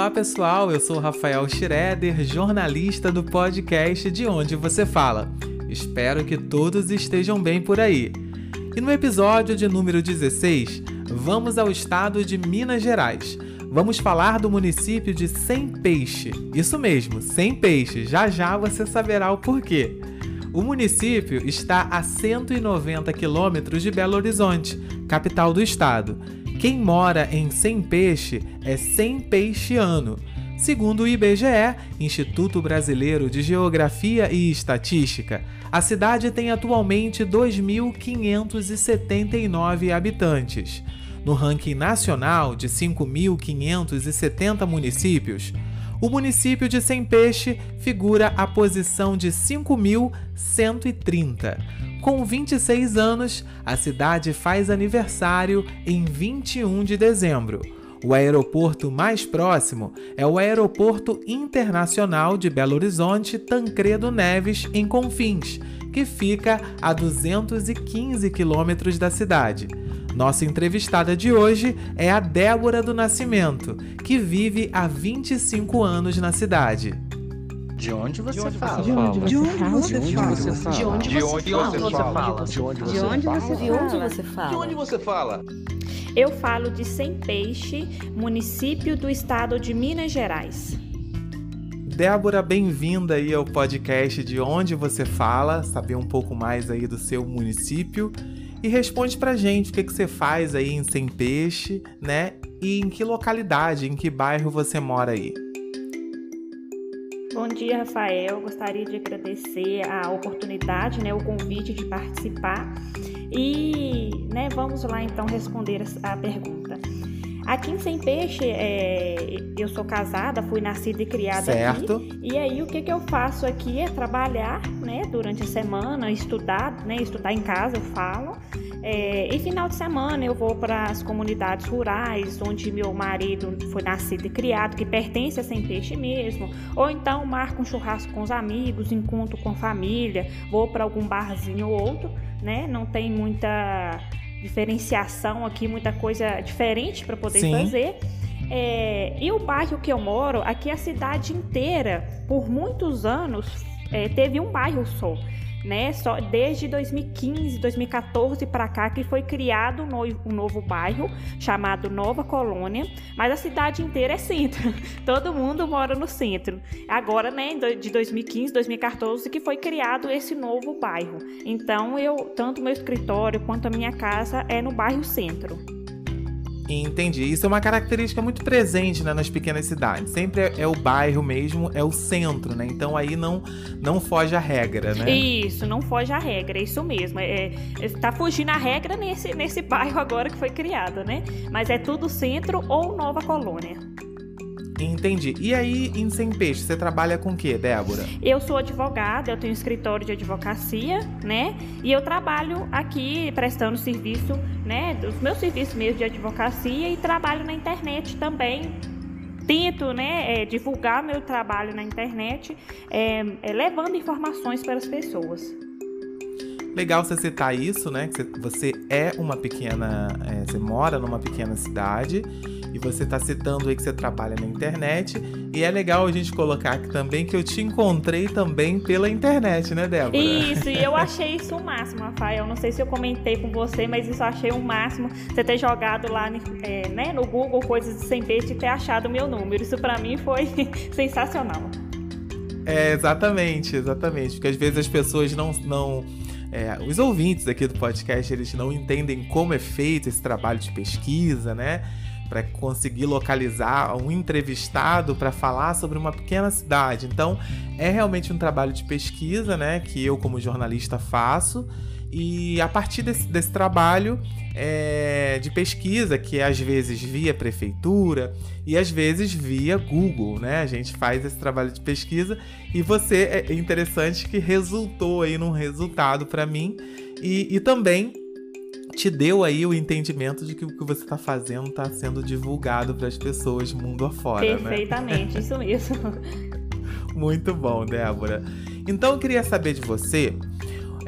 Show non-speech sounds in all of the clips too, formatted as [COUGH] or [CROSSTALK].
Olá pessoal, eu sou Rafael Schroeder, jornalista do podcast De Onde Você Fala. Espero que todos estejam bem por aí. E no episódio de número 16, vamos ao estado de Minas Gerais. Vamos falar do município de Sem Peixe. Isso mesmo, Sem Peixe. Já já você saberá o porquê. O município está a 190 quilômetros de Belo Horizonte, capital do estado. Quem mora em Sem Peixe é sem peixiano. Segundo o IBGE, Instituto Brasileiro de Geografia e Estatística, a cidade tem atualmente 2.579 habitantes. No ranking nacional de 5.570 municípios, o município de Sem Peixe figura a posição de 5.130. Com 26 anos, a cidade faz aniversário em 21 de dezembro. O aeroporto mais próximo é o Aeroporto Internacional de Belo Horizonte Tancredo Neves, em Confins, que fica a 215 quilômetros da cidade. Nossa entrevistada de hoje é a Débora do Nascimento, que vive há 25 anos na cidade. De onde você fala? De onde você fala? De onde você fala? De onde você De onde você fala? De onde você De fala? Eu falo de Sem Peixe, município do estado de Minas Gerais. Débora, bem-vinda aí ao podcast de onde você fala, saber um pouco mais aí do seu município e responde pra gente o que, que você faz aí em Sem Peixe, né? E em que localidade, em que bairro você mora aí. Bom dia, Rafael. Gostaria de agradecer a oportunidade, né, o convite de participar. E, né, vamos lá então responder a pergunta. Aqui em Sem Peixe, é, eu sou casada, fui nascida e criada Certo. aqui. E aí o que, que eu faço aqui é trabalhar, né, durante a semana, estudar, né, estudar em casa, eu falo. É, e final de semana eu vou para as comunidades rurais, onde meu marido foi nascido e criado, que pertence a Sem Peixe mesmo. Ou então marco um churrasco com os amigos, encontro com a família, vou para algum barzinho ou outro, né? Não tem muita diferenciação aqui, muita coisa diferente para poder Sim. fazer. É, e o bairro que eu moro, aqui a cidade inteira, por muitos anos, é, teve um bairro só. Né? Só desde 2015, 2014 para cá que foi criado um novo, bairro chamado Nova Colônia, mas a cidade inteira é centro. [LAUGHS] Todo mundo mora no centro. Agora, né, de 2015, 2014 que foi criado esse novo bairro. Então, eu tanto meu escritório quanto a minha casa é no bairro Centro. Entendi. Isso é uma característica muito presente né, nas pequenas cidades. Sempre é, é o bairro mesmo, é o centro, né? Então aí não, não foge a regra, né? Isso, não foge a regra, é isso mesmo. É, é, tá fugindo a regra nesse, nesse bairro agora que foi criado, né? Mas é tudo centro ou nova colônia. Entendi. E aí, em Sem Peixe, você trabalha com o quê, Débora? Eu sou advogada, eu tenho um escritório de advocacia, né? E eu trabalho aqui prestando serviço, né? Dos meus serviços mesmo de advocacia e trabalho na internet também. Tento, né, é, divulgar meu trabalho na internet, é, é, levando informações para as pessoas. Legal você citar isso, né? Que você- é uma pequena. é, você mora numa pequena cidade e você tá citando aí que você trabalha na internet. E é legal a gente colocar aqui também que eu te encontrei também pela internet, né, Débora? Isso, e eu achei isso o máximo, Rafael. Não sei se eu comentei com você, mas isso eu achei o máximo. Você ter jogado lá é, né, no Google coisas de sem peixe e ter achado o meu número. Isso pra mim foi [LAUGHS] sensacional. É, exatamente, exatamente. Porque às vezes as pessoas não. não é, os ouvintes aqui do podcast, eles não entendem como é feito esse trabalho de pesquisa, né? Para conseguir localizar um entrevistado para falar sobre uma pequena cidade. Então, é realmente um trabalho de pesquisa, né? Que eu, como jornalista, faço. E a partir desse, desse trabalho é, de pesquisa, que é às vezes via prefeitura e às vezes via Google, né? A gente faz esse trabalho de pesquisa e você é interessante que resultou aí num resultado para mim e, e também te deu aí o entendimento de que o que você está fazendo está sendo divulgado para as pessoas mundo afora, né? Perfeitamente, isso mesmo. [LAUGHS] Muito bom, Débora. Então eu queria saber de você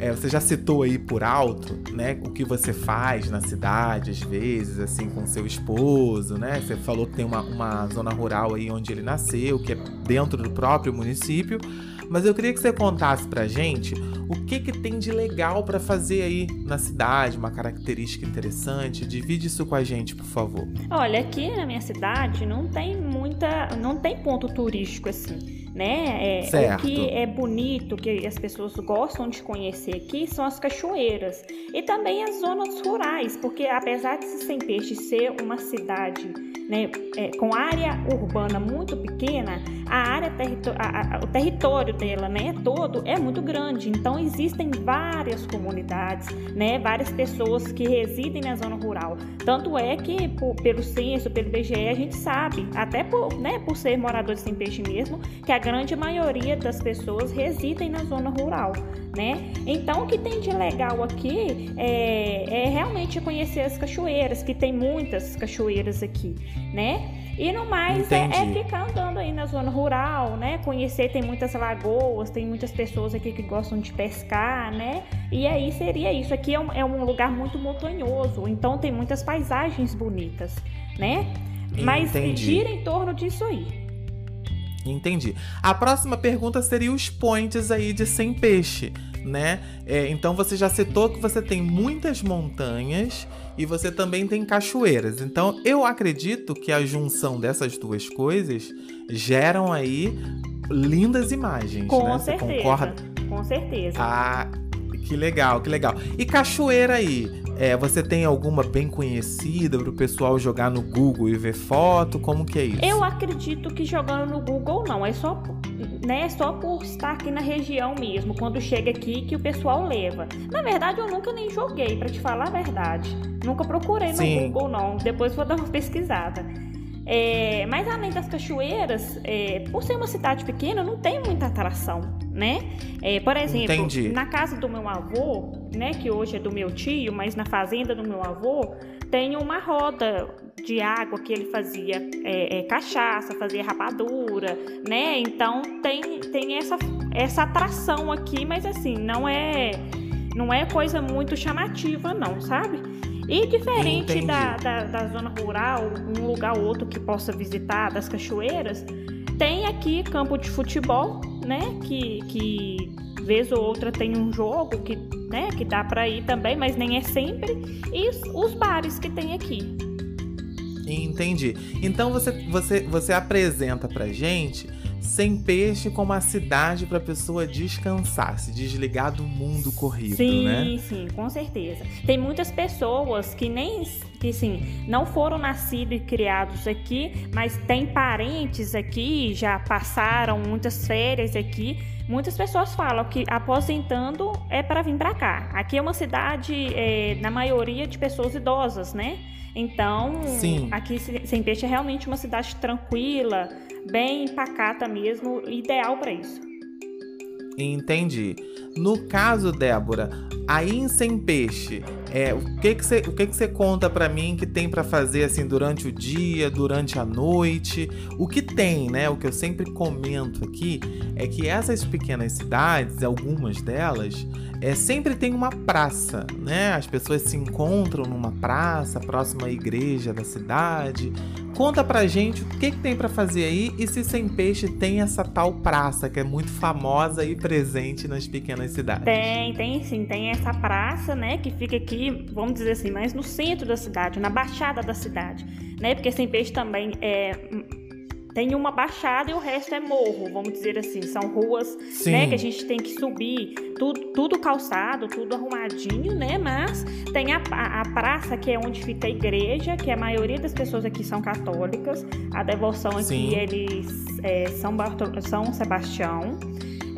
é, você já citou aí por alto, né, o que você faz na cidade, às vezes, assim, com seu esposo, né? Você falou que tem uma, uma zona rural aí onde ele nasceu, que é dentro do próprio município. Mas eu queria que você contasse pra gente o que que tem de legal para fazer aí na cidade, uma característica interessante. Divide isso com a gente, por favor. Olha, aqui na minha cidade não tem muita, não tem ponto turístico assim né? É. O que é bonito, que as pessoas gostam de conhecer aqui são as cachoeiras e também as zonas rurais, porque apesar de Sem Peixe ser uma cidade né, é, com área urbana muito pequena, a área a, a, o território dela, né, todo é muito grande. Então existem várias comunidades, né, várias pessoas que residem na zona rural. Tanto é que por, pelo censo, pelo IBGE, a gente sabe, até por, né, por ser moradores sem peixe mesmo, que a grande maioria das pessoas residem na zona rural, né? Então o que tem de legal aqui é, é realmente conhecer as cachoeiras, que tem muitas cachoeiras aqui né? E no mais é, é, ficar andando aí na zona rural, né? Conhecer, tem muitas lagoas, tem muitas pessoas aqui que gostam de pescar, né? E aí seria isso. Aqui é um, é um lugar muito montanhoso, então tem muitas paisagens bonitas, né? Mas Entendi. gira em torno disso aí. Entendi. A próxima pergunta seria os points aí de sem peixe, né? É, então você já citou que você tem muitas montanhas e você também tem cachoeiras. Então eu acredito que a junção dessas duas coisas geram aí lindas imagens, Com né? certeza. Você concorda? Com certeza. Ah, que legal, que legal. E cachoeira aí? É, você tem alguma bem conhecida para o pessoal jogar no Google e ver foto? Como que é isso? Eu acredito que jogando no Google não, é só né, só por estar aqui na região mesmo, quando chega aqui que o pessoal leva. Na verdade, eu nunca nem joguei, para te falar a verdade. Nunca procurei no Sim. Google, não. Depois vou dar uma pesquisada. É, mas além das cachoeiras, é, por ser uma cidade pequena, não tem muita atração, né? É, por exemplo, Entendi. na casa do meu avô, né, que hoje é do meu tio, mas na fazenda do meu avô, tem uma roda de água que ele fazia é, é, cachaça, fazia rapadura, né? Então tem, tem essa, essa atração aqui, mas assim, não é, não é coisa muito chamativa, não, sabe? E diferente da, da, da, zona rural, um lugar ou outro que possa visitar, das cachoeiras, tem aqui campo de futebol, né? Que, que vez ou outra tem um jogo que, né, que dá para ir também, mas nem é sempre. E os, bares que tem aqui. Entendi. Então você, você, você apresenta pra gente sem peixe como a cidade para a pessoa descansar, se desligar do mundo corrido, sim, né? Sim, sim, com certeza. Tem muitas pessoas que nem que sim, não foram nascidos e criados aqui, mas tem parentes aqui, já passaram muitas férias aqui. Muitas pessoas falam que aposentando é para vir para cá. Aqui é uma cidade, é, na maioria, de pessoas idosas, né? Então, Sim. aqui Sem Peixe é realmente uma cidade tranquila, bem pacata mesmo, ideal para isso. Entendi. No caso, Débora, aí em Sem Peixe, é, o que que você, que que conta para mim que tem para fazer assim durante o dia, durante a noite? O que tem, né? O que eu sempre comento aqui é que essas pequenas cidades, algumas delas, é, sempre tem uma praça, né? As pessoas se encontram numa praça próxima à igreja da cidade. Conta pra gente o que, que tem para fazer aí e se Sem Peixe tem essa tal praça que é muito famosa e presente nas pequenas cidades. Tem, tem sim, tem essa praça, né, que fica aqui, vamos dizer assim, mais no centro da cidade, na baixada da cidade, né? Porque Sem Peixe também é tem uma baixada e o resto é morro, vamos dizer assim. São ruas né, que a gente tem que subir, tudo, tudo calçado, tudo arrumadinho, né? Mas tem a, a, praça que é onde fica a igreja, que a maioria das pessoas aqui são católicas. A devoção aqui, Sim. eles é, são, São Sebastião.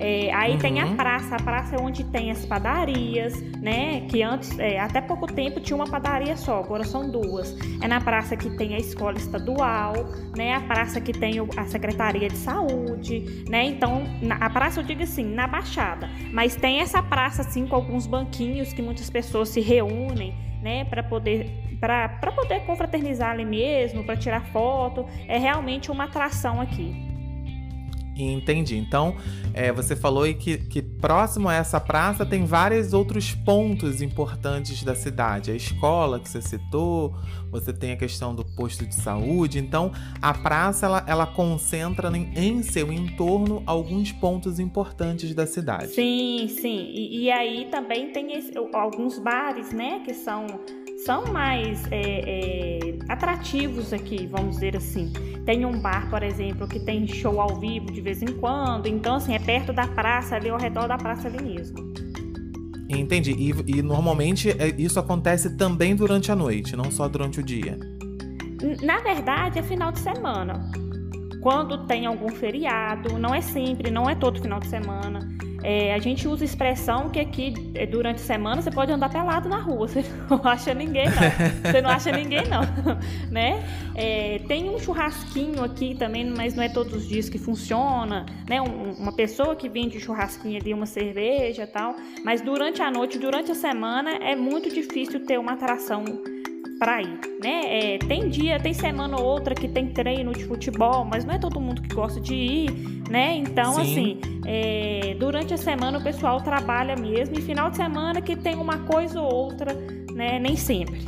É, aí uhum. tem a uhum. praça, a praça é onde tem as padarias, né? Que antes, é, até pouco tempo, tinha uma padaria só, agora são duas. É na praça que tem a escola estadual, né? A praça que tem a Secretaria de Saúde, né? Então, na, a praça eu digo assim, na Baixada. Mas tem essa praça, assim, com alguns banquinhos que muitas pessoas se reúnem, né? Para poder para poder confraternizar ali mesmo, para tirar foto, é realmente uma atração aqui. Entendi. Então, é, você falou que, que próximo a essa praça tem vários outros pontos importantes da cidade. A escola que você citou, você tem a questão do posto de saúde. Então, a praça ela, ela concentra em, em seu entorno alguns pontos importantes da cidade. Sim, sim. E, e aí também tem esse, alguns bares, né, que são são mais é, é, atrativos aqui, vamos dizer assim. Tem um bar, por exemplo, que tem show ao vivo de vez em quando, então assim, é perto da praça, ali ao redor da praça ali mesmo. Entendi. E, e normalmente é, isso acontece também durante a noite, não só durante o dia. Na verdade, é final de semana. Quando tem algum feriado, não é sempre, não é todo final de semana. É, a gente usa expressão que aqui, é, durante a semana, você pode andar pelado na rua, [LAUGHS] você não acha ninguém, não. Você não acha ninguém, não. [LAUGHS] né? É, tem um churrasquinho aqui também, mas não é todos os dias que funciona. Né? Um, uma pessoa que vende churrasquinho ali, uma cerveja e tal. Mas durante a noite, durante a semana, é muito difícil ter uma atração para ir, né? É, tem dia, tem semana ou outra que tem treino de futebol, mas não é todo mundo que gosta de ir, né? Então, Sim. assim, é, durante a semana o pessoal trabalha mesmo e final de semana que tem uma coisa ou outra, né? Nem sempre.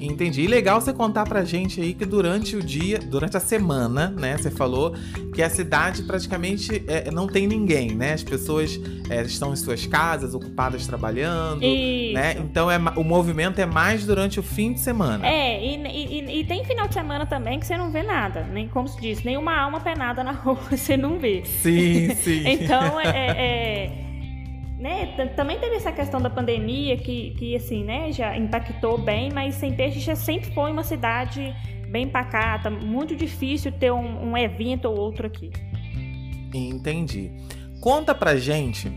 Entendi. E legal você contar pra gente aí que durante o dia, durante a semana, né? Você falou que a cidade praticamente é, não tem ninguém, né? As pessoas é, estão em suas casas, ocupadas trabalhando, Isso. né? Então é, o movimento é mais durante o fim de semana. É, e, e, e, tem final de semana também que você não vê nada, nem como se diz, nem uma alma penada na [LAUGHS] rua você não vê. Sim, sim. então é, é, é né, também teve essa questão da pandemia que, que assim, né, já impactou bem, mas Sem Peixe já sempre foi uma cidade bem pacata, muito difícil ter um, um evento ou outro aqui. Entendi. Conta pra gente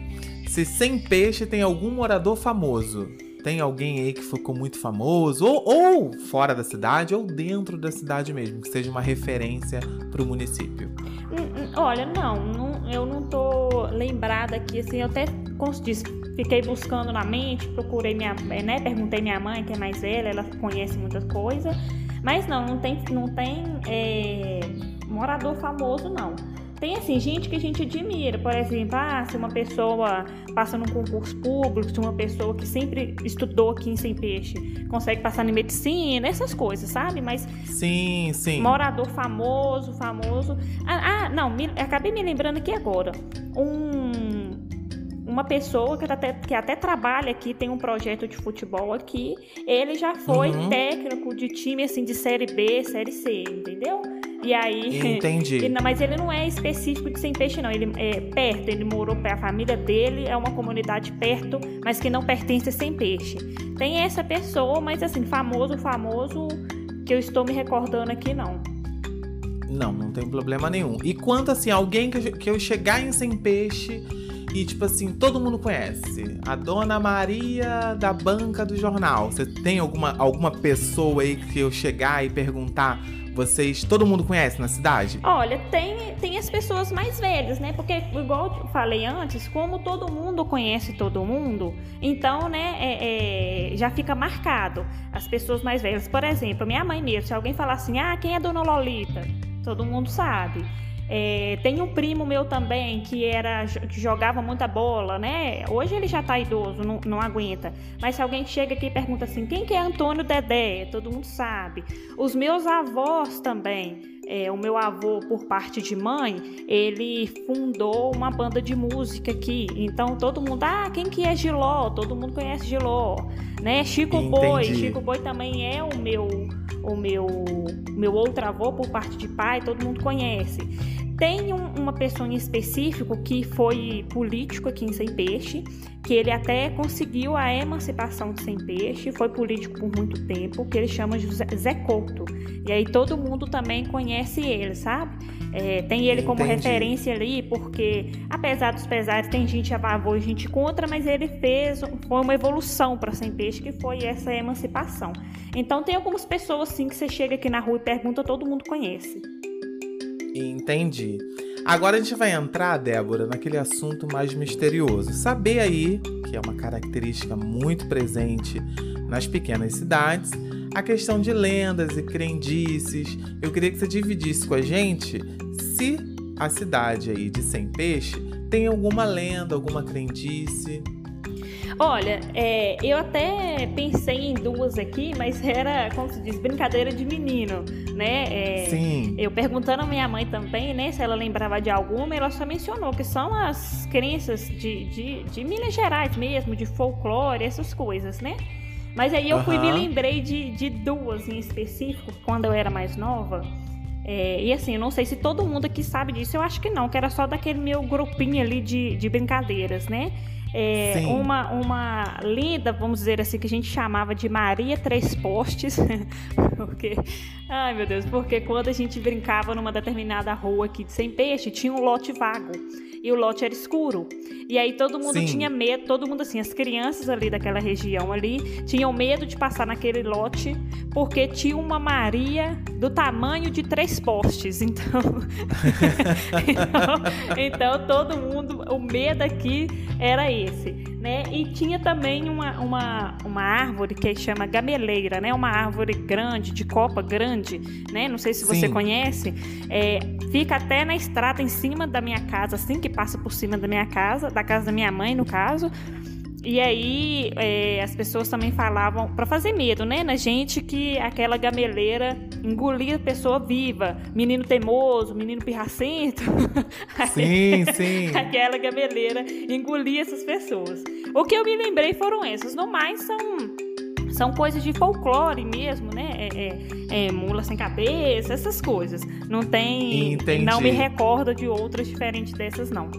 se Sem Peixe tem algum morador famoso. Tem alguém aí que ficou muito famoso, ou, ou fora da cidade, ou dentro da cidade mesmo, que seja uma referência para o município. Hum, hum, olha, não, não, eu não tô lembrada aqui, assim, eu até como se diz, fiquei buscando na mente, procurei minha, né, perguntei minha mãe, que é mais velha, ela conhece muitas coisas, mas não, não tem, não tem é, morador famoso, não. Tem assim, gente que a gente admira, por exemplo, ah, se uma pessoa passa num concurso público, se uma pessoa que sempre estudou aqui em Sem Peixe consegue passar em medicina, essas coisas, sabe? Mas. Sim, sim. Morador famoso, famoso. Ah, ah não, me, acabei me lembrando aqui agora. Um uma pessoa que até, que até trabalha aqui, tem um projeto de futebol aqui, ele já foi uhum. técnico de time assim de série B, série C, entendeu? E aí. Entendi. [LAUGHS] Ele, mas ele não é específico de Sem Peixe, não. Ele é perto, ele morou a família dele, é uma comunidade perto, mas que não pertence a Sem Peixe. Tem essa pessoa, mas assim, famoso, famoso, que eu estou me recordando aqui, não. Não, não tem problema nenhum. E quanto assim, alguém que, que eu chegar em Sem Peixe e, tipo assim, todo mundo conhece. A Dona Maria da banca do jornal. Você tem alguma, alguma pessoa aí que eu chegar e perguntar vocês, todo mundo conhece na cidade? Olha, tem, tem as pessoas mais velhas, né? Porque, igual eu falei antes, como todo mundo conhece todo mundo, então, né, é, é, já fica marcado. As pessoas mais velhas, por exemplo, minha mãe mesmo, se alguém falar assim, ah, quem é Dona Lolita? Todo mundo sabe. É, tem um primo meu também que era que jogava muita bola, né? Hoje ele já tá idoso, não, não aguenta. Mas se alguém chega aqui e pergunta assim, quem que é Antônio Dedé? Todo mundo sabe. Os meus avós também. É, o meu avô, por parte de mãe, ele fundou uma banda de música aqui. Então todo mundo, ah, quem que é Giló? Todo mundo conhece Giló, né? Chico Entendi. Boi, Chico Boi também é o meu, o meu, meu outro avô por parte de pai, todo mundo conhece. Tem um, uma pessoa em específico que foi político aqui em Sem Peixe, que ele até conseguiu a emancipação de Sem Peixe, foi político por muito tempo, que ele chama de Zé Couto. E aí todo mundo também conhece ele, sabe? É, tem ele como Entendi. referência ali, porque apesar dos pesares, tem gente a favor e gente contra, mas ele fez, foi uma evolução para Sem Peixe, que foi essa emancipação. Então tem algumas pessoas assim que você chega aqui na rua e pergunta, todo mundo conhece. Entendi. Agora a gente vai entrar, Débora, naquele assunto mais misterioso. Saber aí, que é uma característica muito presente nas pequenas cidades, a questão de lendas e crendices. Eu queria que você dividisse com a gente se a cidade aí de Sem Peixe tem alguma lenda, alguma crendice? Olha, é, eu até pensei em duas aqui, mas era, como se diz, brincadeira de menino, né? É, Sim. Eu perguntando à minha mãe também, né, se ela lembrava de alguma, ela só mencionou que são as crenças de, de, de Minas Gerais mesmo, de folclore, essas coisas, né? Mas aí eu fui me lembrei de, de duas em específico, quando eu era mais nova. É, e assim, eu não sei se todo mundo aqui sabe disso, eu acho que não, que era só daquele meu grupinho ali de, de brincadeiras, né? É, uma, uma linda, vamos dizer assim, que a gente chamava de Maria Três Postes, [LAUGHS] porque, ai meu Deus, porque quando a gente brincava numa determinada rua aqui de Sem Peixe, tinha um lote vago e o lote era escuro. E aí todo mundo Sim. tinha medo, todo mundo assim, as crianças ali daquela região ali tinham medo de passar naquele lote porque tinha uma Maria do tamanho de três postes. [LAUGHS] Então, [LAUGHS] então, então, todo mundo, o medo aqui era esse, né? E tinha também uma, uma, uma árvore que chama gameleira, né? Uma árvore grande, de copa grande, né? Não sei se você Sim. conhece. É, fica até na estrada em cima da minha casa, assim que passa por cima da minha casa, da casa da minha mãe, no caso. E aí é, as pessoas também falavam para fazer medo, né, na gente que aquela gameleira engolia a pessoa viva, menino teimoso, menino pirracento. [LAUGHS] Sim, sim. aquela gameleira engolia essas pessoas. O que eu me lembrei foram essas. No mais são são coisas de folclore mesmo, né? É, é, é, mula sem cabeça, essas coisas. Não tem. Entendi. Não me recordo de outras diferentes dessas, não.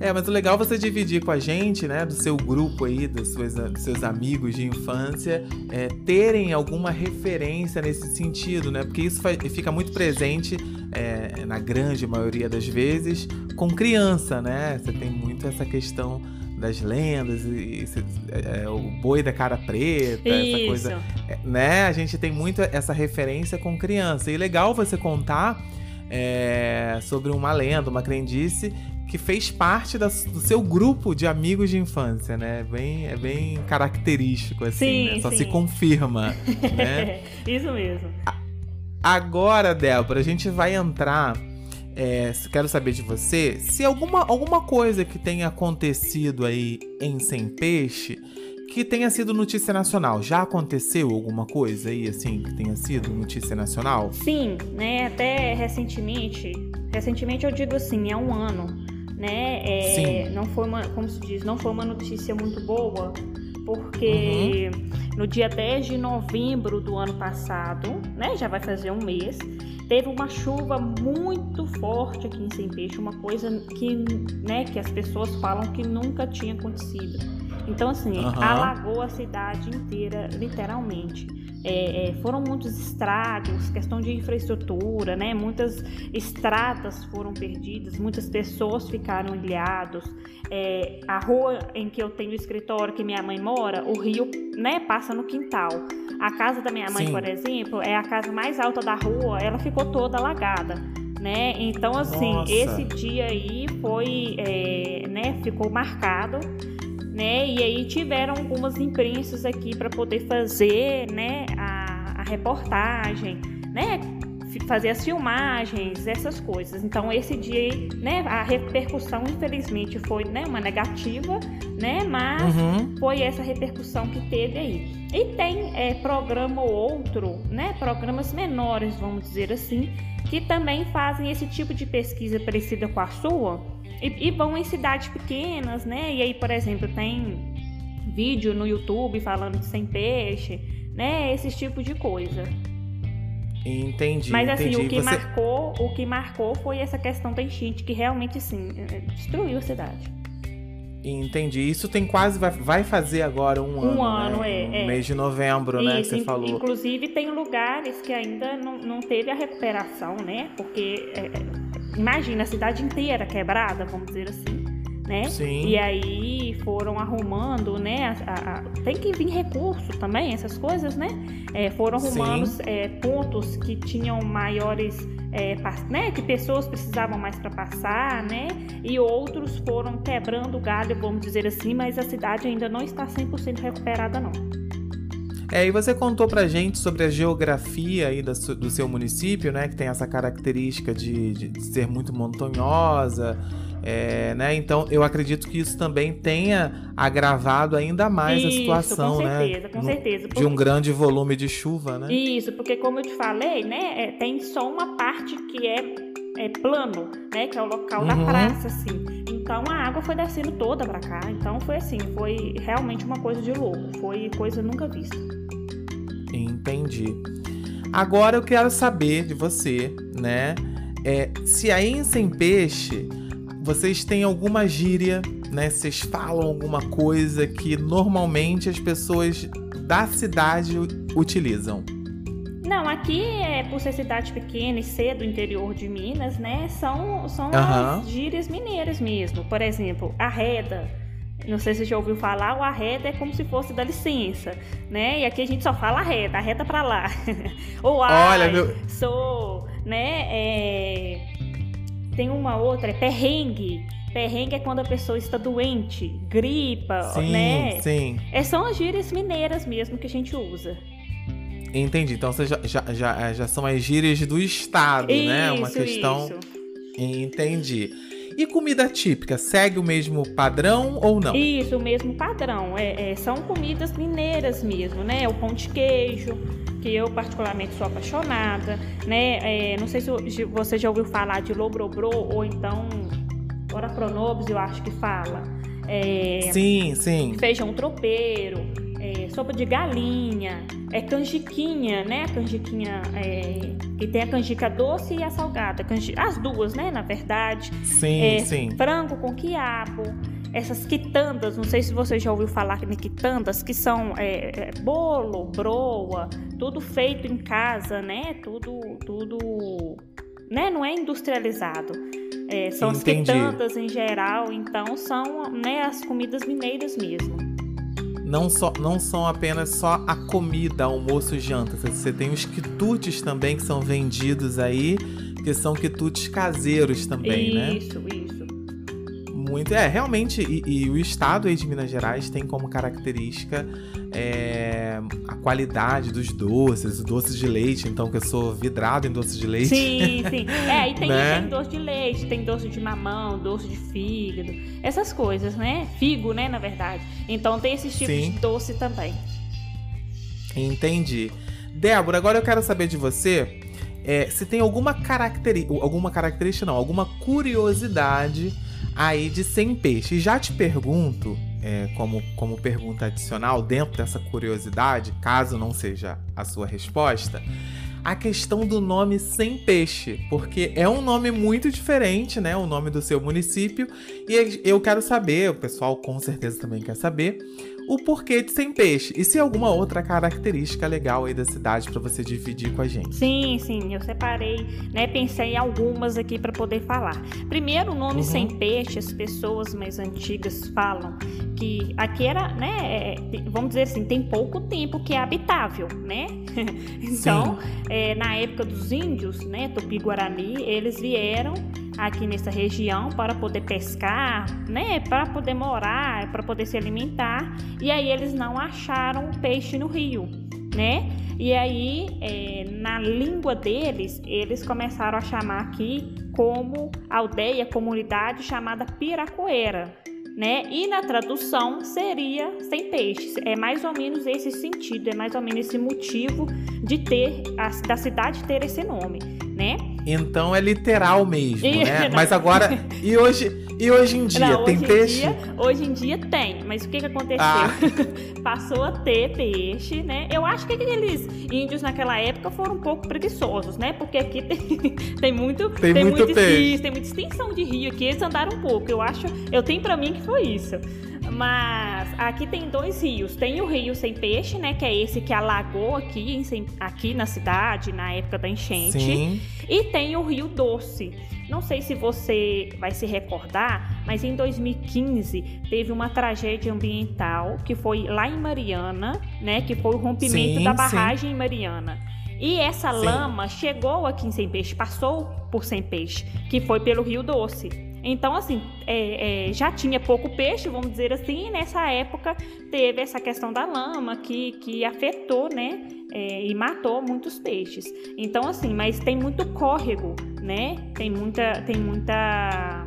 É, mas o legal é você dividir com a gente, né, do seu grupo aí, dos seus, dos seus amigos de infância, é, terem alguma referência nesse sentido, né? Porque isso fica muito presente, é, na grande maioria das vezes, com criança, né? Você tem muito essa questão das lendas, e, e, é, o boi da cara preta, Isso. essa coisa. É, né? A gente tem muito essa referência com criança. E legal você contar é, sobre uma lenda, uma crendice que fez parte da, do seu grupo de amigos de infância, né? Bem, é bem característico, assim, sim, né? Só sim. se confirma, né? [LAUGHS] Isso mesmo. Agora, Débora, a gente vai entrar. É, quero saber de você se alguma, alguma coisa que tenha acontecido aí em Sem Peixe que tenha sido notícia nacional. Já aconteceu alguma coisa aí, assim, que tenha sido notícia nacional? Sim, né? Até recentemente. Recentemente eu digo assim, há um ano né? É, não foi uma, como se diz, não foi uma notícia muito boa, porque uhum. no dia 10 de novembro do ano passado, né, já vai fazer um mês, teve uma chuva muito forte aqui em Sem Peixe, uma coisa que, né, que as pessoas falam que nunca tinha acontecido. Então, assim, uhum. alagou a cidade inteira, literalmente. É, é, foram muitos estragos, questão de infraestrutura, né? Muitas estradas foram perdidas, muitas pessoas ficaram ilhadas. É, a rua em que eu tenho o escritório, que minha mãe mora, o rio, né, passa no quintal. A casa da minha mãe, Sim. por exemplo, é a casa mais alta da rua, ela ficou toda alagada. Né? Então, assim, Nossa. esse dia aí foi, é, né, ficou marcado né? E aí tiveram algumas imprensas aqui para poder fazer, né, a, a reportagem, né? Fazer as filmagens, essas coisas. Então esse dia, né, a repercussão infelizmente foi, né, uma negativa, né, mas uhum. foi essa repercussão que teve aí. E tem é, programa ou outro, né, programas menores, vamos dizer assim, que também fazem esse tipo de pesquisa parecida com a sua, e, e vão em cidades pequenas, né? E aí, por exemplo, tem vídeo no YouTube falando de sem peixe, né? Esse tipo de coisa. Entendi. Mas assim, entendi. o que Você... marcou, o que marcou foi essa questão da enchente que realmente sim eh, destruiu a cidade. Entendi. Isso tem quase vai, fazer agora um, um ano. Um ano, né? é, é. Mês de novembro, Isso, né? Que você falou. Inclusive tem lugares que ainda não, não teve a recuperação, né? Porque é, imagina a cidade inteira quebrada, vamos dizer assim. Né? Sim. E aí foram arrumando, né? A, a, tem que vir recurso também, essas coisas, né? É, foram arrumando é, pontos que tinham maiores, é, né? Que pessoas precisavam mais para passar, né? E outros foram quebrando o galho, vamos dizer assim, mas a cidade ainda não está 100% recuperada, não. É, e você contou pra gente sobre a geografia aí do, do seu município, né? Que tem essa característica de, de ser muito montanhosa É, né? Então eu acredito que isso também tenha agravado ainda mais Isso, a situação, com né? certeza, com No- certeza. De um grande volume de chuva, né? Isso, porque como eu te falei, né, é, tem só uma parte que é, é plano, né, que é o local da Uhum. praça, assim. Então a água foi descendo toda pra cá. Então foi assim, foi realmente uma coisa de louco. Foi coisa nunca vista. Entendi. Agora eu quero saber de você, né? É, se aí em Sem Peixe vocês têm alguma gíria, né? Vocês falam alguma coisa que normalmente as pessoas da cidade utilizam. Não, aqui, é, por ser cidade pequena e ser do interior de Minas, né, são, são Aham. as gírias mineiras mesmo. Por exemplo, arreda. Não sei se você já ouviu falar, o arreda é como se fosse da licença, né? E aqui a gente só fala arreda, arreda pra lá. [LAUGHS] Ou ai, Olha, meu- sou, né? é, Tem uma outra, é perrengue. Perrengue é quando a pessoa está doente, gripa, Sim, né? sim. É, são as gírias mineiras mesmo que a gente usa. Entendi. Então vocês já, já, já, já são as gírias do estado, né? Uma Isso, questão. isso. Entendi. E comida típica, segue o mesmo padrão ou não? Isso, o mesmo padrão. É, é, são comidas mineiras mesmo, né? O pão de queijo, que eu particularmente sou apaixonada, né? É, não sei se você já ouviu falar de lobrobrô ou então ora pronobis, eu acho que fala. É, Sim, sim. feijão tropeiro, é, sopa de galinha, é canjiquinha, né? A canjiquinha é, que tem a canjica doce e a salgada, as duas, né? Na verdade. Sim, É, sim. frango com quiabo, essas quitandas, não sei se você já ouviu falar de quitandas, que são é, é, bolo, broa, tudo feito em casa, né? Tudo, tudo, né? Não é industrializado. É, são Entendi. as quitandas em geral, então são né, as comidas mineiras mesmo. Não, só, não são apenas só a comida, almoço e janta. Você- tem os quitutes também que são vendidos aí, que são quitutes caseiros também, né? isso, isso. Muito. É, realmente, e, e o estado aí de Minas Gerais tem como característica é, a qualidade dos doces, o doce de leite, então, que eu sou vidrado em doce de leite. Sim, sim. [LAUGHS] É, aí tem, Né? tem doce de leite, tem doce de mamão, doce de fígado, essas coisas, né? Figo, né, na verdade. Então tem esses tipos Sim. de doce também. Entendi. Débora, agora eu quero saber de você é, se tem alguma característica, alguma característica não, alguma curiosidade aí de sem peixe. E já te pergunto, é, como, como pergunta adicional, dentro dessa curiosidade, caso não seja a sua resposta, a questão do nome sem peixe, porque é um nome muito diferente, né? O nome do seu município, e eu quero saber, o pessoal com certeza também quer saber, o porquê de sem peixe e se alguma outra característica legal aí da cidade pra você dividir com a gente. Sim, sim, eu separei, né? Pensei em algumas aqui para poder falar. Primeiro, o nome Uhum. sem peixe, as pessoas mais antigas falam que aqui era, né? é, vamos dizer assim, tem pouco tempo que é habitável, né? [LAUGHS] então, é, na época dos índios, né? Tupi-Guarani, eles vieram aqui nessa região para poder pescar, né? Para poder morar, para poder se alimentar. E aí eles não acharam peixe no rio, né? E aí, é, na língua deles, eles começaram a chamar aqui como aldeia, comunidade chamada Piracoeira, né? E na tradução seria sem peixes. É mais ou menos esse sentido, é mais ou menos esse motivo de ter a, da cidade ter esse nome, né? Então é literal mesmo, E- né? não. [LAUGHS] Mas agora, e hoje, e hoje em dia, Não, tem hoje peixe? Dia, hoje em dia tem, mas o que, que aconteceu? Ah. [LAUGHS] Passou a ter peixe, né? Eu acho que aqueles índios naquela época foram um pouco preguiçosos, né? Porque aqui tem, [LAUGHS] tem muito, Tem muito muito peixe. tem muita extensão de rio aqui, eles andaram um pouco. Eu acho, eu tenho pra mim que foi isso. Mas aqui tem dois rios. Tem o rio sem peixe, né? Que é esse que alagou aqui, aqui na cidade, na época da enchente. Sim. E tem o Rio Doce. Não sei se você vai se recordar, mas em 2015 teve uma tragédia ambiental que foi lá em Mariana, né? Que foi o rompimento Sim, da sim. barragem em Mariana. E essa Sim. lama chegou aqui em Sem Peixe, passou por Sem Peixe, que foi pelo Rio Doce. Então, assim, é, é, já tinha pouco peixe, vamos dizer assim, e nessa época teve essa questão da lama que, que afetou, né? é, e matou muitos peixes. Então, assim, mas tem muito córrego, né? Tem muita. Tem muita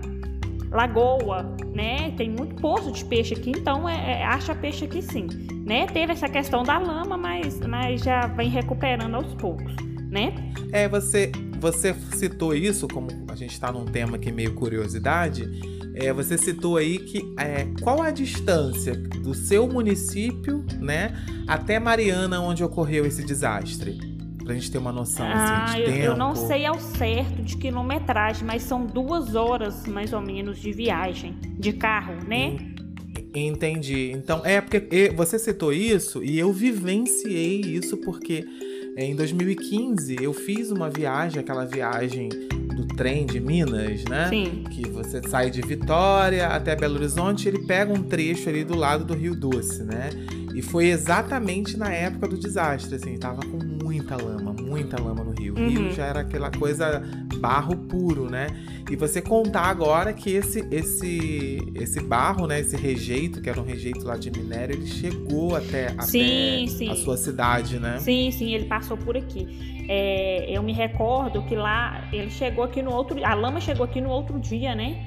lagoa, né? Tem muito poço de peixe aqui, então é, é, acha peixe aqui sim, né? Teve essa questão da lama, mas, mas já vem recuperando aos poucos, né? É, você, você citou isso, como a gente está num tema aqui meio curiosidade, é, você citou aí que é, qual a distância do seu município, né, até Mariana, onde ocorreu esse desastre? Pra gente ter uma noção ah, assim, de eu, tempo. Eu não sei ao certo de quilometragem, mas são duas horas mais ou menos de viagem de carro, né? Entendi. Então, é porque você citou isso e eu vivenciei isso porque em 2015 eu fiz uma viagem, aquela viagem do trem de Minas, né? Sim. Que você sai de Vitória até Belo Horizonte, ele pega um trecho ali do lado do Rio Doce, né? E foi exatamente na época do desastre, assim, tava com muita lama, muita lama no rio. O rio Uhum. já era aquela coisa barro puro, né? E você contar agora que esse esse esse barro, né, esse rejeito, que era um rejeito lá de minério, ele chegou até, Sim, até sim. a sua cidade, né? Sim, sim, ele passou por aqui. É, eu me recordo que lá ele chegou aqui no outro. A lama chegou aqui no outro dia, né?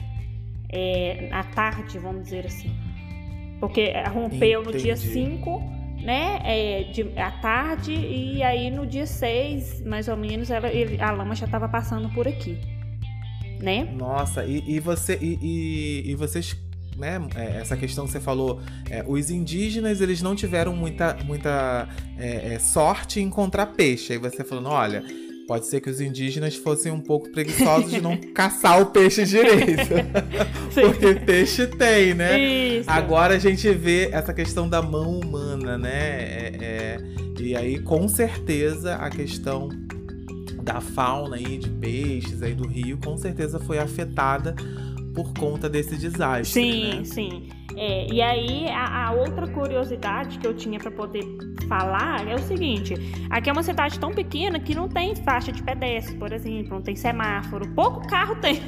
É, à tarde, vamos dizer assim. Porque rompeu no dia Entendi. 5, né? É, de, à tarde, e aí no dia 6, mais ou menos, ela, ele- a lama já estava passando por aqui. Né? Nossa, e, e você e, e, e vocês, né? é, essa questão que você falou, é, os indígenas eles não tiveram muita muita é, é, sorte em encontrar peixe. Aí você falando, olha, pode ser que os indígenas fossem um pouco preguiçosos de não caçar o peixe direito, [LAUGHS] porque peixe tem, né? Isso. Agora a gente vê essa questão da mão humana, né? É, é, e aí, com certeza, a questão da fauna aí, de peixes aí do rio, com certeza foi afetada por conta desse desastre. Sim, né? sim. É, e aí, a, a outra curiosidade que eu tinha para poder falar é o seguinte: aqui é uma cidade tão pequena que não tem faixa de pedestre, por exemplo, não tem semáforo, pouco carro tem.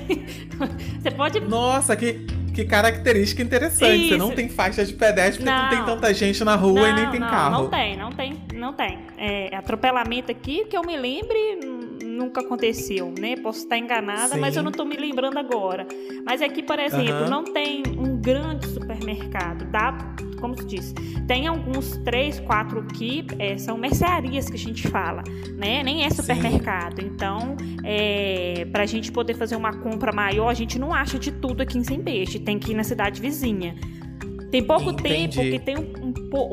[LAUGHS] Você pode. Nossa, que, que característica interessante. Você não Isso. tem faixa de pedestre porque não, Não. tem tanta gente na rua e nem tem não, carro. Não tem, não tem, não tem. É, atropelamento aqui, que eu me lembre, nunca aconteceu, né? Posso estar enganada, Sim. mas eu não tô me lembrando agora. Mas aqui, por exemplo, Aham. não tem um grande supermercado. Dá, como se diz, tem alguns três, quatro aqui, é, são mercearias que a gente fala, né? Nem é supermercado. Então, é, pra gente poder fazer uma compra maior, a gente não acha de tudo aqui em Sem Peixe. Tem que ir na cidade vizinha. Tem pouco Entendi. tempo que tem um,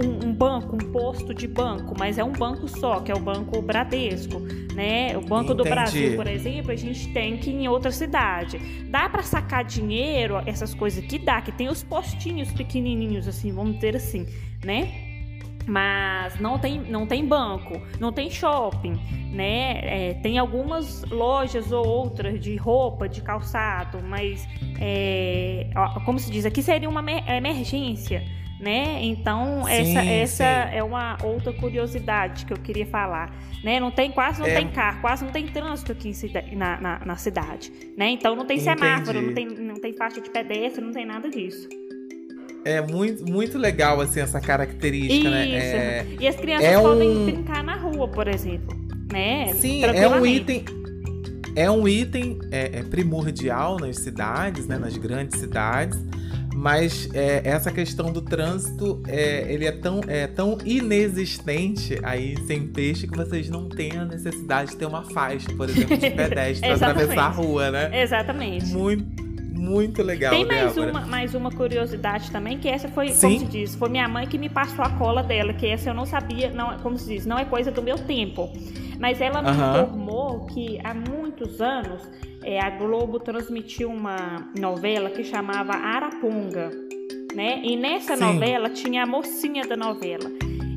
um- um banco, um posto de banco, mas é um banco só, que é o Banco Bradesco, né? O Banco do Entendi. Brasil, por exemplo, a gente tem que ir em outra cidade. Dá para sacar dinheiro, essas coisas que dá, que tem os postinhos pequenininhos assim, vamos dizer assim, né? Mas não tem, não tem banco, não tem shopping, né? É, tem algumas lojas ou outras de roupa, de calçado, mas é, ó, como se diz, aqui seria uma emer- emergência, né? Então Sim, essa, essa sim. é uma outra curiosidade que eu queria falar, né? Não tem quase não É. tem carro, quase não tem trânsito aqui na, na, na cidade, né? Então não tem Entendi. semáforo, não tem, não tem faixa de pedestre, não tem nada disso. É muito, muito legal, assim, essa característica, né? Isso. É, E as crianças é podem um- brincar na rua, por exemplo, né? Sim, é um item. É um item é, é primordial nas cidades, né, nas grandes cidades, mas é, essa questão do trânsito, é, ele é tão, é tão inexistente aí sem peixe que vocês não têm a necessidade de ter uma faixa, por exemplo, de [LAUGHS] pedestre Exatamente. atravessar a rua, né? Exatamente. Muito, muito legal, Tem mais Débora. uma, mais uma curiosidade também, que essa foi, Sim. como se diz, foi minha mãe que me passou a cola dela, que essa eu não sabia, não, como se diz, não é coisa do meu tempo. Mas ela me informou que há muitos anos é, a Globo transmitiu uma novela que chamava Araponga, né? E nessa Sim. novela tinha a mocinha da novela.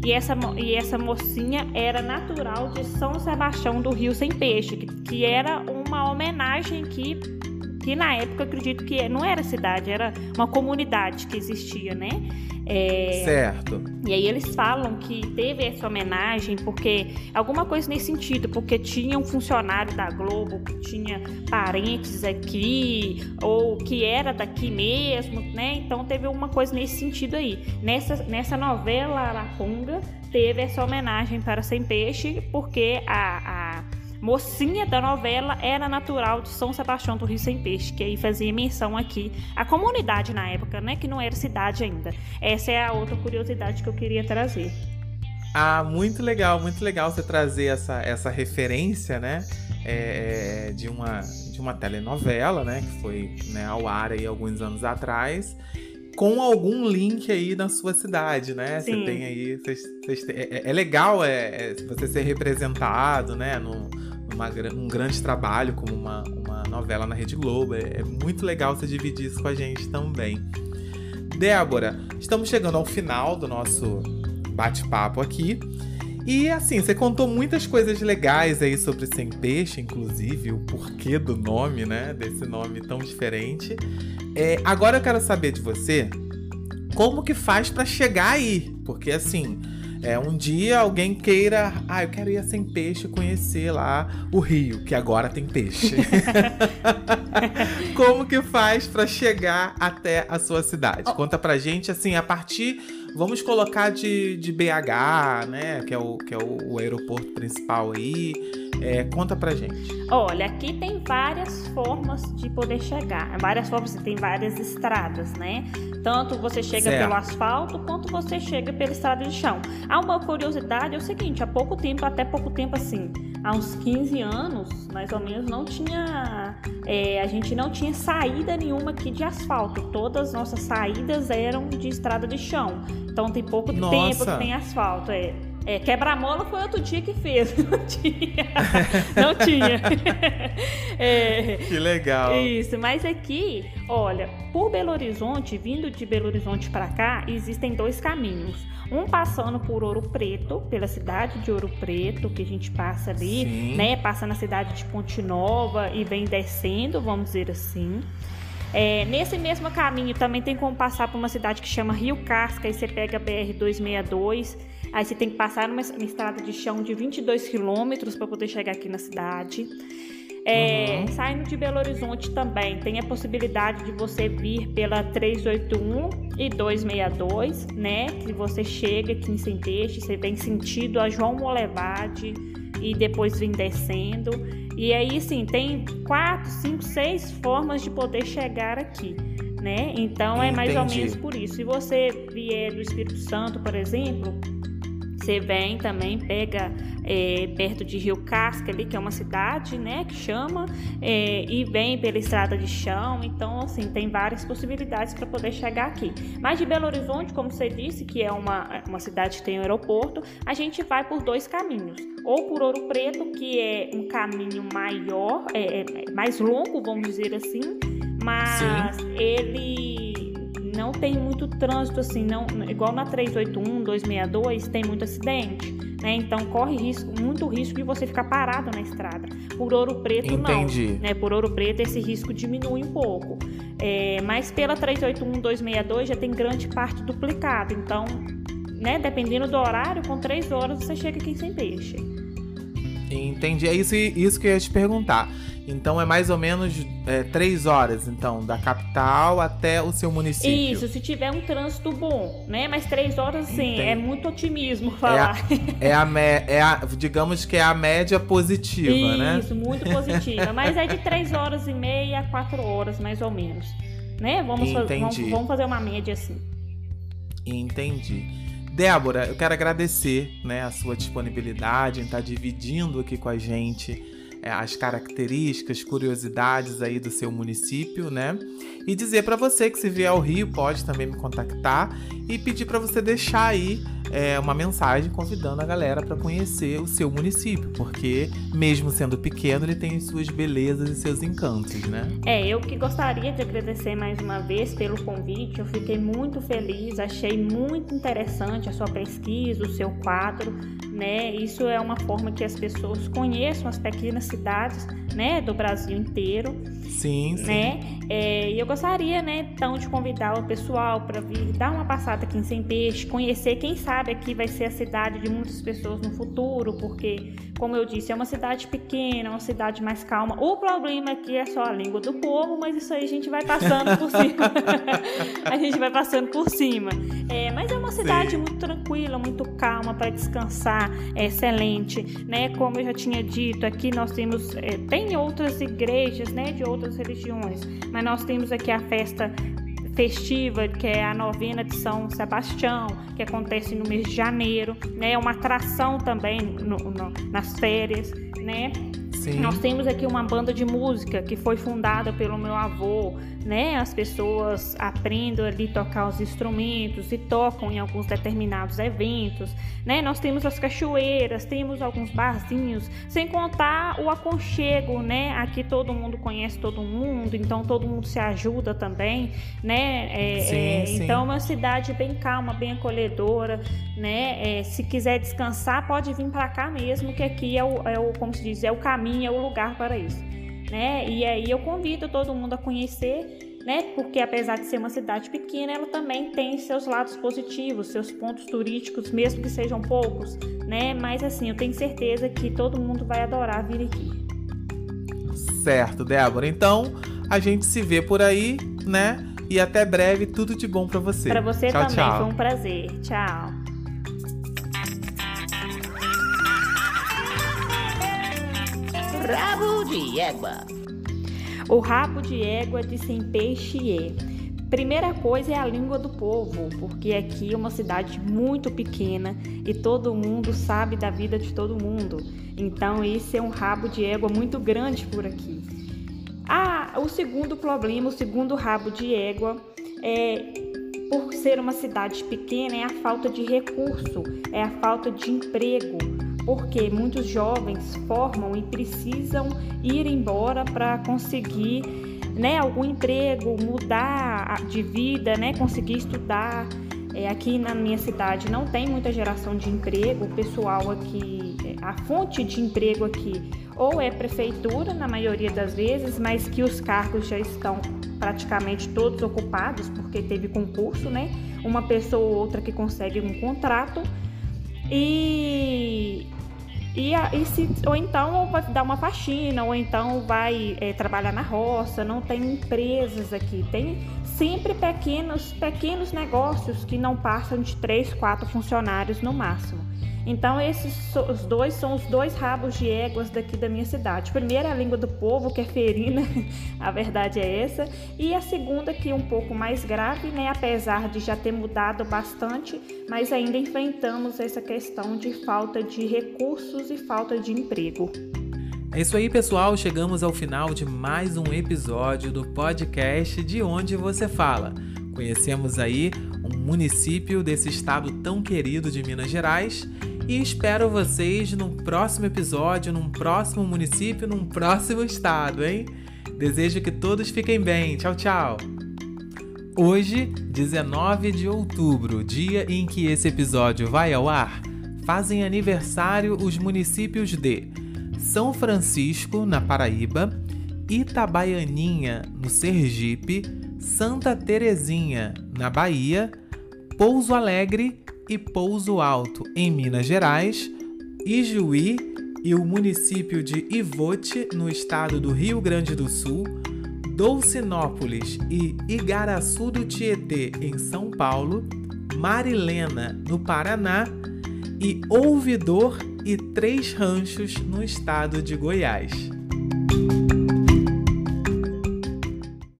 E essa, e essa mocinha era natural de São Sebastião do Rio Sem Peixe, que, que era uma homenagem que, que na época eu acredito que não era cidade, era uma comunidade que existia, né? É, Certo. e aí eles falam que teve essa homenagem porque alguma coisa nesse sentido, porque tinha um funcionário da Globo que tinha parentes aqui ou que era daqui mesmo, né? Então teve alguma coisa nesse sentido aí. Nessa, nessa novela Araponga teve essa homenagem para Sem Peixe porque a, a mocinha da novela era natural de São Sebastião do Rio Sem Peixe, que aí fazia menção aqui a comunidade na época, né, que não era cidade ainda. Essa é a outra curiosidade que eu queria trazer. Ah, muito legal, muito legal você trazer essa, essa referência, né? É, de, uma, de uma telenovela, né? Que foi né, ao ar aí alguns anos atrás com algum link aí na sua cidade, né? Sim. Você tem aí. Cês, cês é, é, legal é, é, você ser representado, né? No, numa, num grande trabalho como uma, uma novela na Rede Globo. É, é muito legal você dividir isso com a gente também. Débora, estamos chegando ao final do nosso bate-papo aqui. E assim, você contou muitas coisas legais aí sobre Sem Peixe, inclusive o porquê do nome, né? Desse nome tão diferente. É, agora eu quero saber de você como que faz para chegar aí. Porque assim, é, um dia alguém queira. Ah, eu quero ir Sem Peixe conhecer lá o Rio, que agora tem peixe. [LAUGHS] como que faz para chegar até a sua cidade? Conta pra gente, assim, a partir Vamos colocar de, de BH, né? Que é o, que é o, o aeroporto principal aí. É, conta pra gente. Olha, aqui tem várias formas de poder chegar. Várias formas, tem várias estradas, né? Tanto você chega certo. pelo asfalto, quanto você chega pela estrada de chão. Há uma curiosidade, é o seguinte, há pouco tempo, até pouco tempo assim, há uns 15 anos, mais ou menos, não tinha. É, a gente não tinha saída nenhuma aqui de asfalto. Todas as nossas saídas eram de estrada de chão. Então tem pouco Nossa. tempo que tem asfalto. É. É, quebra-mola foi outro dia que fez. [LAUGHS] Não tinha. Não tinha. [LAUGHS] É, que legal. Isso, mas aqui, olha, por Belo Horizonte, vindo de Belo Horizonte para cá, existem dois caminhos. Um passando por Ouro Preto, pela cidade de Ouro Preto, que a gente passa ali, Sim. né? Passa na cidade de Ponte Nova e vem descendo, vamos dizer assim. É, nesse mesmo caminho também tem como passar por uma cidade que chama Rio Casca, aí você pega a BR-262, aí você tem que passar numa, numa estrada de chão de 22 quilômetros para poder chegar aqui na cidade. É, uhum. Saindo de Belo Horizonte também tem a possibilidade de você vir pela 381 e 262, né? Que você chega aqui em Centeste, você vem sentido a João Molevade e depois vem descendo. E aí, sim, tem quatro, cinco, seis formas de poder chegar aqui. Né? Então é mais ou menos por isso. Se você vier do Espírito Santo, por exemplo, você vem também, pega é, perto de Rio Casca ali, que é uma cidade, né, que chama, é, e vem pela estrada de chão. Então, assim, tem várias possibilidades para poder chegar aqui. Mas de Belo Horizonte, como você disse, que é uma, uma cidade que tem um aeroporto, a gente vai por dois caminhos. Ou por Ouro Preto, que é um caminho maior, é, é mais longo, vamos dizer assim, mas Sim. ele não tem muito trânsito assim, não, igual na 381, 262, tem muito acidente, né? Então corre risco, muito risco de você ficar parado na estrada. Por Ouro Preto Entendi. não, né? Por Ouro Preto esse risco diminui um pouco. É, mas pela 381, 262 já tem grande parte duplicada, então, né, dependendo do horário, com 3 horas você chega aqui sem peixe. Entendi. É isso, isso que eu ia te perguntar. Então é mais ou menos é, três horas, então, da capital até o seu município. Isso, se tiver um trânsito bom, né? Mas três horas, sim, é muito otimismo falar. É a, é a, é a, digamos que é a média positiva, Isso, né? Isso, muito positiva. Mas é de três horas e meia a quatro horas, mais ou menos. Né? Vamos, vamos, vamos fazer uma média assim. Entendi. Débora, eu quero agradecer né, a sua disponibilidade em estar dividindo aqui com a gente é, as características, curiosidades aí do seu município, né? E dizer para você que se vier ao Rio pode também me contactar e pedir para você deixar aí é, uma mensagem convidando a galera para conhecer o seu município, porque mesmo sendo pequeno, ele tem suas belezas e seus encantos, né? É, eu que gostaria de agradecer mais uma vez pelo convite. Eu fiquei muito feliz, achei muito interessante a sua pesquisa, o seu quadro, né? Isso é uma forma que as pessoas conheçam as pequenas cidades, né, do Brasil inteiro. Sim, sim. Né? É, eu gostaria, né, então, de convidar o pessoal para vir dar uma passada aqui em Sem Peixe, conhecer, quem sabe aqui vai ser a cidade de muitas pessoas no futuro, porque, como eu disse, é uma cidade pequena, uma cidade mais calma. O problema aqui é só a língua do povo, mas isso aí a gente vai passando por cima. [LAUGHS] a gente vai passando por cima. É, mas é uma uma cidade Sim. muito tranquila, muito calma para descansar, excelente, né? Como eu já tinha dito, aqui nós temos é, tem outras igrejas, né, de outras religiões, mas nós temos aqui a festa festiva, que é a novena de São Sebastião, que acontece no mês de janeiro, né? É uma atração também no, no, nas férias, né? Sim. Nós temos aqui uma banda de música que foi fundada pelo meu avô, né? As pessoas aprendem ali tocar os instrumentos e tocam em alguns determinados eventos, né? Nós temos as cachoeiras, temos alguns barzinhos, sem contar o aconchego, né? Aqui todo mundo conhece todo mundo, então todo mundo se ajuda também, né? É, sim, é, sim. Então é uma cidade bem calma, bem acolhedora, né? É, se quiser descansar, pode vir para cá mesmo, que aqui é o, é o, como se diz, é o caminho é o lugar para isso, né? E aí eu convido todo mundo a conhecer, né? Porque apesar de ser uma cidade pequena, ela também tem seus lados positivos, seus pontos turísticos, mesmo que sejam poucos, né? Mas assim, eu tenho certeza que todo mundo vai adorar vir aqui. Certo, Débora. Então, a gente se vê por aí, né? E até breve, tudo de bom para você. Para você tchau, também, tchau. foi um prazer. Tchau. Rabo de égua. O rabo de égua de sem peixe é. Primeira coisa é a língua do povo, porque aqui é uma cidade muito pequena e todo mundo sabe da vida de todo mundo. Então esse é um rabo de égua muito grande por aqui. Ah, o segundo problema, o segundo rabo de égua é por ser uma cidade pequena é a falta de recurso, é a falta de emprego porque muitos jovens formam e precisam ir embora para conseguir né, algum emprego, mudar de vida, né, conseguir estudar. É, aqui na minha cidade não tem muita geração de emprego, o pessoal aqui, a fonte de emprego aqui ou é prefeitura, na maioria das vezes, mas que os cargos já estão praticamente todos ocupados, porque teve concurso, né? Uma pessoa ou outra que consegue um contrato. E e, e se, ou então vai dar uma faxina, ou então vai é, trabalhar na roça, não tem empresas aqui, tem sempre pequenos, pequenos negócios que não passam de três, quatro funcionários no máximo. Então, esses os dois são os dois rabos de éguas daqui da minha cidade. Primeiro, a língua do povo, que é ferina, [LAUGHS] a verdade é essa. E a segunda, que é um pouco mais grave, né? apesar de já ter mudado bastante, mas ainda enfrentamos essa questão de falta de recursos e falta de emprego. É isso aí, pessoal. Chegamos ao final de mais um episódio do podcast De Onde Você Fala. Conhecemos aí um município desse estado tão querido de Minas Gerais e espero vocês no próximo episódio, num próximo município, num próximo estado, hein? Desejo que todos fiquem bem. Tchau, tchau. Hoje, 19 de outubro, dia em que esse episódio vai ao ar, fazem aniversário os municípios de São Francisco, na Paraíba, Itabaianinha, no Sergipe, Santa Terezinha, na Bahia, Pouso Alegre e Pouso Alto, em Minas Gerais, Ijuí e o município de Ivote, no estado do Rio Grande do Sul, Dolcinópolis e Igaraçu do Tietê, em São Paulo, Marilena, no Paraná, e Ouvidor e Três Ranchos, no estado de Goiás.